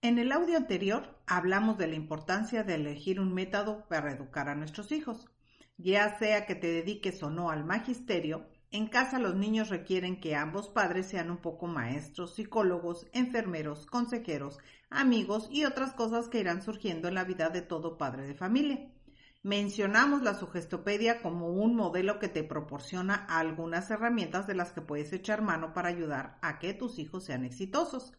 En el audio anterior hablamos de la importancia de elegir un método para educar a nuestros hijos. Ya sea que te dediques o no al magisterio, en casa los niños requieren que ambos padres sean un poco maestros, psicólogos, enfermeros, consejeros, amigos y otras cosas que irán surgiendo en la vida de todo padre de familia. Mencionamos la sugestopedia como un modelo que te proporciona algunas herramientas de las que puedes echar mano para ayudar a que tus hijos sean exitosos.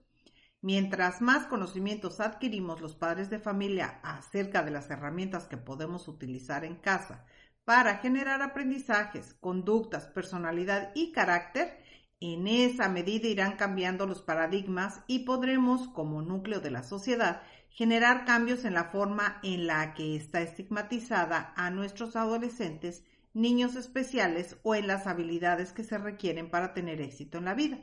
Mientras más conocimientos adquirimos los padres de familia acerca de las herramientas que podemos utilizar en casa para generar aprendizajes, conductas, personalidad y carácter, en esa medida irán cambiando los paradigmas y podremos, como núcleo de la sociedad, generar cambios en la forma en la que está estigmatizada a nuestros adolescentes, niños especiales o en las habilidades que se requieren para tener éxito en la vida.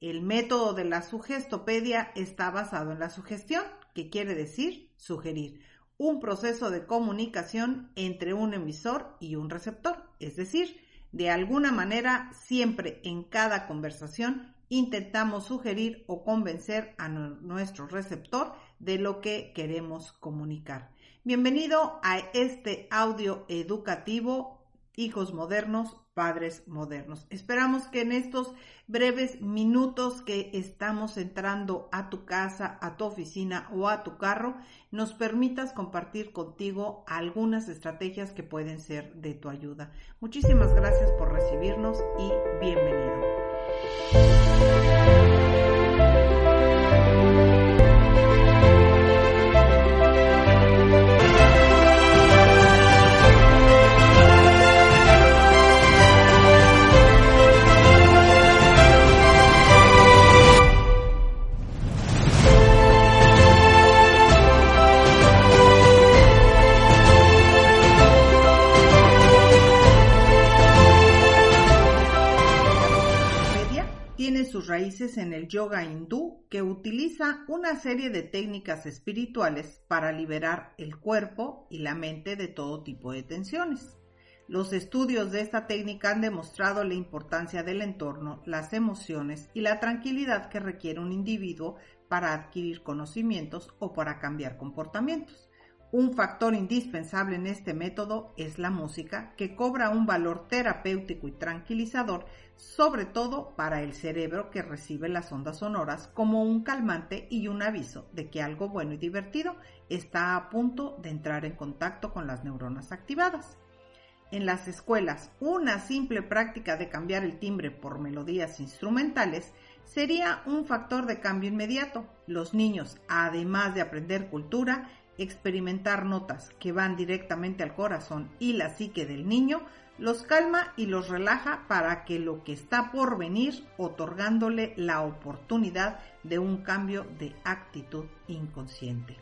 El método de la sugestopedia está basado en la sugestión, que quiere decir sugerir, un proceso de comunicación entre un emisor y un receptor, es decir, de alguna manera siempre en cada conversación intentamos sugerir o convencer a nuestro receptor de lo que queremos comunicar. Bienvenido a este audio educativo Hijos Modernos, Padres Modernos. Esperamos que en estos breves minutos que estamos entrando a tu casa, a tu oficina o a tu carro, nos permitas compartir contigo algunas estrategias que pueden ser de tu ayuda. Muchísimas gracias por recibirnos y bienvenido. Raíces en el yoga hindú que utiliza una serie de técnicas espirituales para liberar el cuerpo y la mente de todo tipo de tensiones. Los estudios de esta técnica han demostrado la importancia del entorno, las emociones y la tranquilidad que requiere un individuo para adquirir conocimientos o para cambiar comportamientos. Un factor indispensable en este método es la música, que cobra un valor terapéutico y tranquilizador, sobre todo para el cerebro que recibe las ondas sonoras como un calmante y un aviso de que algo bueno y divertido está a punto de entrar en contacto con las neuronas activadas. En las escuelas, una simple práctica de cambiar el timbre por melodías instrumentales sería un factor de cambio inmediato. Los niños, además de aprender cultura, experimentar notas que van directamente al corazón y la psique del niño, los calma y los relaja para que lo que está por venir, otorgándole la oportunidad de un cambio de actitud inconsciente.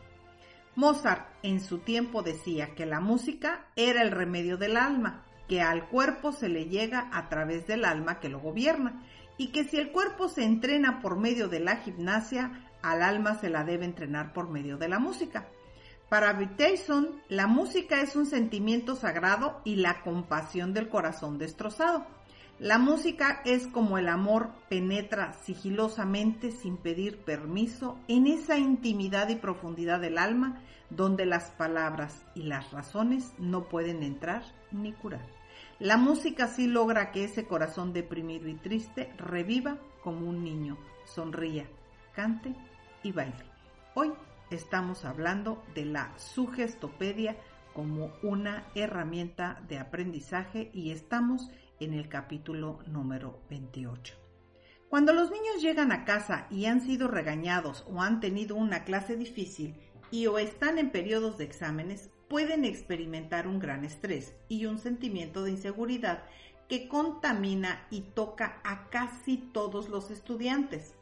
Mozart en su tiempo decía que la música era el remedio del alma, que al cuerpo se le llega a través del alma que lo gobierna, y que si el cuerpo se entrena por medio de la gimnasia, al alma se la debe entrenar por medio de la música. Para Tyson, la música es un sentimiento sagrado y la compasión del corazón destrozado. La música es como el amor penetra sigilosamente sin pedir permiso en esa intimidad y profundidad del alma donde las palabras y las razones no pueden entrar ni curar. La música sí logra que ese corazón deprimido y triste reviva como un niño, sonría, cante y baile. Hoy estamos hablando de la sugestopedia como una herramienta de aprendizaje y estamos en el capítulo número 28. Cuando los niños llegan a casa y han sido regañados o han tenido una clase difícil y o están en periodos de exámenes, pueden experimentar un gran estrés y un sentimiento de inseguridad que contamina y toca a casi todos los estudiantes.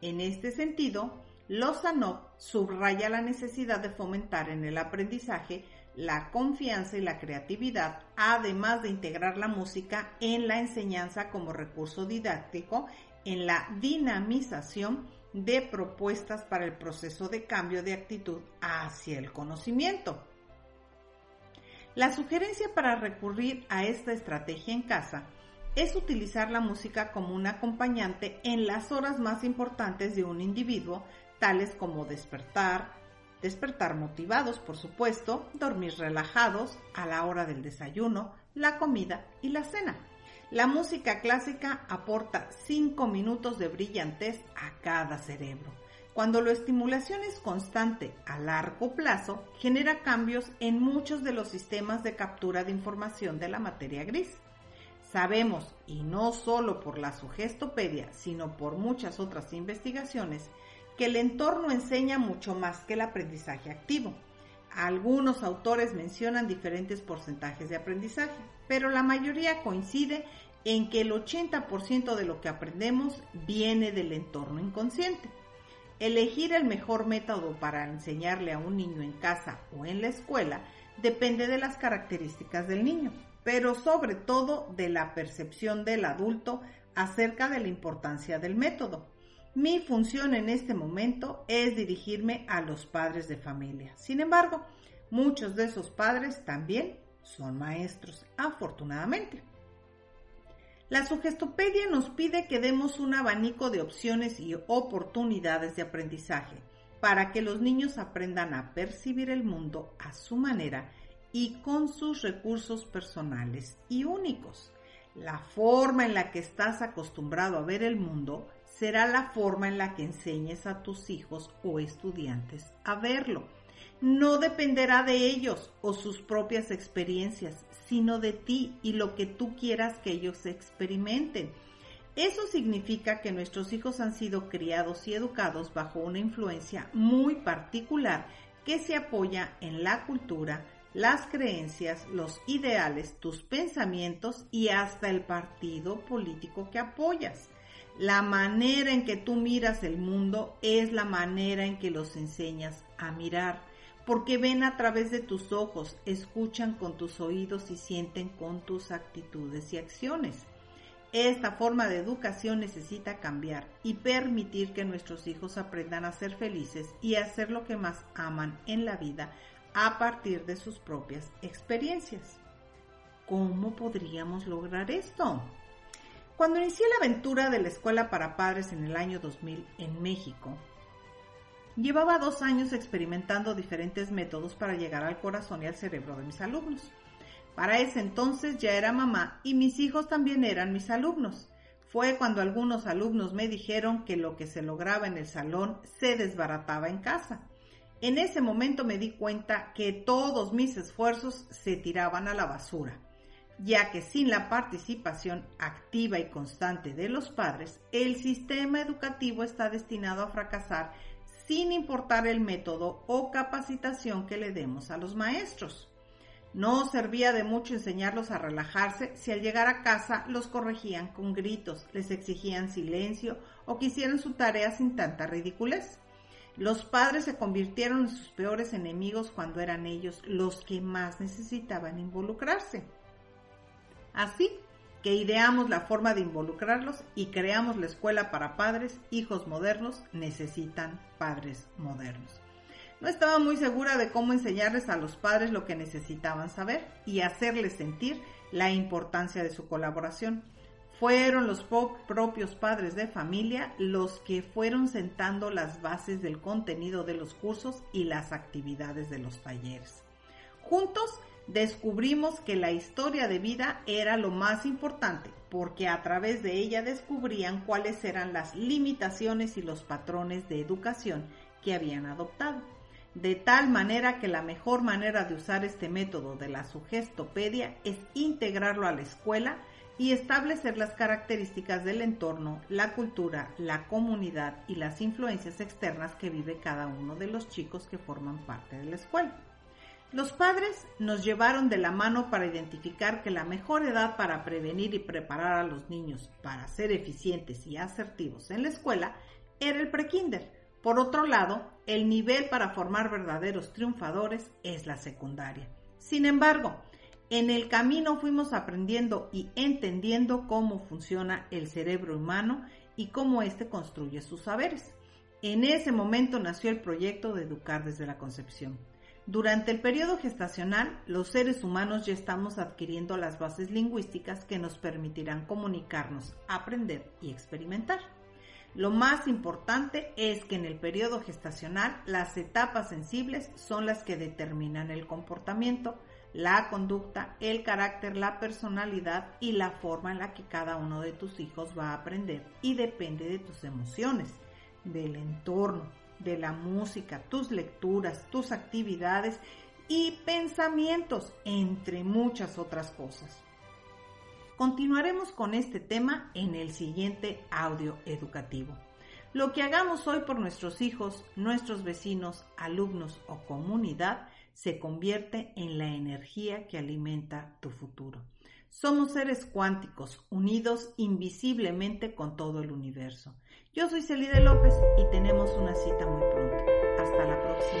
En este sentido, Lozanov subraya la necesidad de fomentar en el aprendizaje la confianza y la creatividad, además de integrar la música en la enseñanza como recurso didáctico, en la dinamización de propuestas para el proceso de cambio de actitud hacia el conocimiento. La sugerencia para recurrir a esta estrategia en casa es utilizar la música como un acompañante en las horas más importantes de un individuo, tales como despertar, despertar motivados, por supuesto, dormir relajados a la hora del desayuno, la comida y la cena. La música clásica aporta 5 minutos de brillantez a cada cerebro. Cuando la estimulación es constante a largo plazo, genera cambios en muchos de los sistemas de captura de información de la materia gris. Sabemos, y no solo por la sugestopedia, sino por muchas otras investigaciones, que el entorno enseña mucho más que el aprendizaje activo. Algunos autores mencionan diferentes porcentajes de aprendizaje, pero la mayoría coincide en que el 80% de lo que aprendemos viene del entorno inconsciente. Elegir el mejor método para enseñarle a un niño en casa o en la escuela depende de las características del niño, pero sobre todo de la percepción del adulto acerca de la importancia del método. Mi función en este momento es dirigirme a los padres de familia. Sin embargo, muchos de esos padres también son maestros, afortunadamente. La sugestopedia nos pide que demos un abanico de opciones y oportunidades de aprendizaje para que los niños aprendan a percibir el mundo a su manera y con sus recursos personales y únicos. La forma en la que estás acostumbrado a ver el mundo será la forma en la que enseñes a tus hijos o estudiantes a verlo. No dependerá de ellos o sus propias experiencias, sino de ti y lo que tú quieras que ellos experimenten. Eso significa que nuestros hijos han sido criados y educados bajo una influencia muy particular que se apoya en la cultura, las creencias, los ideales, tus pensamientos y hasta el partido político que apoyas. La manera en que tú miras el mundo es la manera en que los enseñas a mirar, porque ven a través de tus ojos, escuchan con tus oídos y sienten con tus actitudes y acciones. Esta forma de educación necesita cambiar y permitir que nuestros hijos aprendan a ser felices y a hacer lo que más aman en la vida a partir de sus propias experiencias. ¿Cómo podríamos lograr esto? Cuando inicié la aventura de la escuela para padres en el año 2000 en México, llevaba dos años experimentando diferentes métodos para llegar al corazón y al cerebro de mis alumnos. Para ese entonces ya era mamá y mis hijos también eran mis alumnos. Fue cuando algunos alumnos me dijeron que lo que se lograba en el salón se desbarataba en casa. En ese momento me di cuenta que todos mis esfuerzos se tiraban a la basura ya que sin la participación activa y constante de los padres, el sistema educativo está destinado a fracasar sin importar el método o capacitación que le demos a los maestros. No servía de mucho enseñarlos a relajarse si al llegar a casa los corregían con gritos, les exigían silencio o quisieran su tarea sin tanta ridiculez. Los padres se convirtieron en sus peores enemigos cuando eran ellos los que más necesitaban involucrarse. Así que ideamos la forma de involucrarlos y creamos la escuela para padres, hijos modernos necesitan padres modernos. No estaba muy segura de cómo enseñarles a los padres lo que necesitaban saber y hacerles sentir la importancia de su colaboración. Fueron los propios padres de familia los que fueron sentando las bases del contenido de los cursos y las actividades de los talleres. Juntos descubrimos que la historia de vida era lo más importante, porque a través de ella descubrían cuáles eran las limitaciones y los patrones de educación que habían adoptado. De tal manera que la mejor manera de usar este método de la sugestopedia es integrarlo a la escuela y establecer las características del entorno, la cultura, la comunidad y las influencias externas que vive cada uno de los chicos que forman parte de la escuela. Los padres nos llevaron de la mano para identificar que la mejor edad para prevenir y preparar a los niños para ser eficientes y asertivos en la escuela era el prekinder, Por otro lado, el nivel para formar verdaderos triunfadores es la secundaria. Sin embargo, en el camino fuimos aprendiendo y entendiendo cómo funciona el cerebro humano y cómo éste construye sus saberes. En ese momento nació el proyecto de educar desde la concepción. Durante el periodo gestacional, los seres humanos ya estamos adquiriendo las bases lingüísticas que nos permitirán comunicarnos, aprender y experimentar. Lo más importante es que en el periodo gestacional las etapas sensibles son las que determinan el comportamiento, la conducta, el carácter, la personalidad y la forma en la que cada uno de tus hijos va a aprender y depende de tus emociones, del entorno, de la música, tus lecturas, tus actividades y pensamientos, entre muchas otras cosas. Continuaremos con este tema en el siguiente audio educativo. Lo que hagamos hoy por nuestros hijos, nuestros vecinos, alumnos o comunidad se convierte en la energía que alimenta tu futuro. Somos seres cuánticos, unidos invisiblemente con todo el universo. Yo soy Celide López y tenemos una cita muy pronto. Hasta la próxima.